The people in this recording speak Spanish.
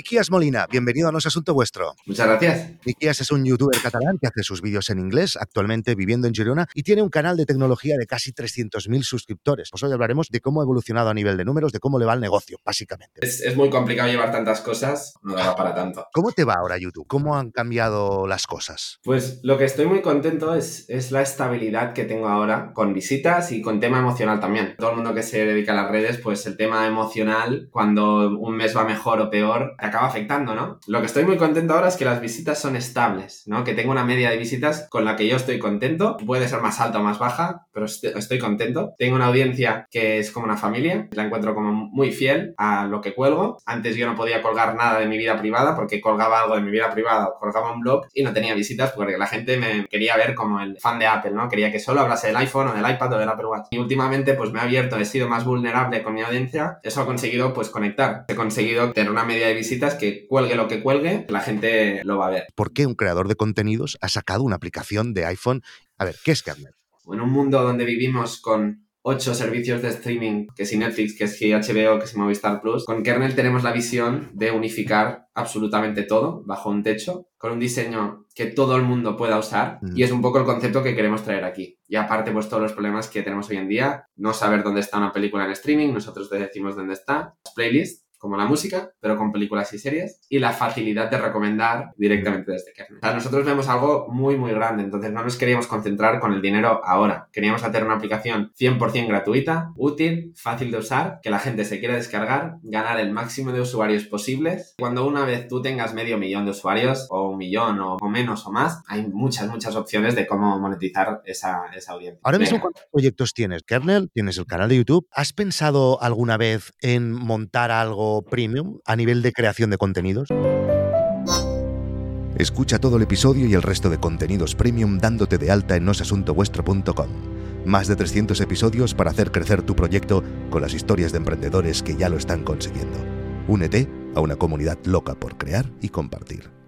Nikias Molina, bienvenido a No es Asunto Vuestro. Muchas gracias. Nikias es un youtuber catalán que hace sus vídeos en inglés, actualmente viviendo en Girona, y tiene un canal de tecnología de casi 300.000 suscriptores. Pues hoy hablaremos de cómo ha evolucionado a nivel de números, de cómo le va el negocio, básicamente. Es, es muy complicado llevar tantas cosas, no da para tanto. ¿Cómo te va ahora YouTube? ¿Cómo han cambiado las cosas? Pues lo que estoy muy contento es, es la estabilidad que tengo ahora con visitas y con tema emocional también. Todo el mundo que se dedica a las redes, pues el tema emocional, cuando un mes va mejor o peor, acaba afectando, ¿no? Lo que estoy muy contento ahora es que las visitas son estables, ¿no? Que tengo una media de visitas con la que yo estoy contento. Puede ser más alta o más baja, pero estoy contento. Tengo una audiencia que es como una familia, la encuentro como muy fiel a lo que cuelgo. Antes yo no podía colgar nada de mi vida privada porque colgaba algo de mi vida privada o colgaba un blog y no tenía visitas porque la gente me quería ver como el fan de Apple, ¿no? Quería que solo hablase del iPhone o del iPad o del Apple Watch. Y últimamente pues me ha abierto, he sido más vulnerable con mi audiencia. Eso ha conseguido pues conectar. He conseguido tener una media de visitas que cuelgue lo que cuelgue, la gente lo va a ver. ¿Por qué un creador de contenidos ha sacado una aplicación de iPhone? A ver, ¿qué es Kernel? En un mundo donde vivimos con ocho servicios de streaming, que si Netflix, que si HBO, que si Movistar Plus, con Kernel tenemos la visión de unificar absolutamente todo bajo un techo, con un diseño que todo el mundo pueda usar, mm. y es un poco el concepto que queremos traer aquí. Y aparte, pues todos los problemas que tenemos hoy en día, no saber dónde está una película en streaming, nosotros te decimos dónde está, las playlists, como la música, pero con películas y series, y la facilidad de recomendar directamente desde Kernel. O sea, nosotros vemos algo muy, muy grande, entonces no nos queríamos concentrar con el dinero ahora. Queríamos hacer una aplicación 100% gratuita, útil, fácil de usar, que la gente se quiera descargar, ganar el máximo de usuarios posibles. Cuando una vez tú tengas medio millón de usuarios, o un millón, o, menos o más, hay muchas, muchas opciones de cómo monetizar esa, esa audiencia. Ahora mismo, ¿cuántos proyectos tienes? Kernel, tienes el canal de YouTube. ¿Has pensado alguna vez en montar algo premium a nivel de creación de contenidos? Escucha todo el episodio y el resto de contenidos premium dándote de alta en nosasuntovuestro.com. Más de 300 episodios para hacer crecer tu proyecto con las historias de emprendedores que ya lo están consiguiendo. Únete a una comunidad loca por crear y compartir.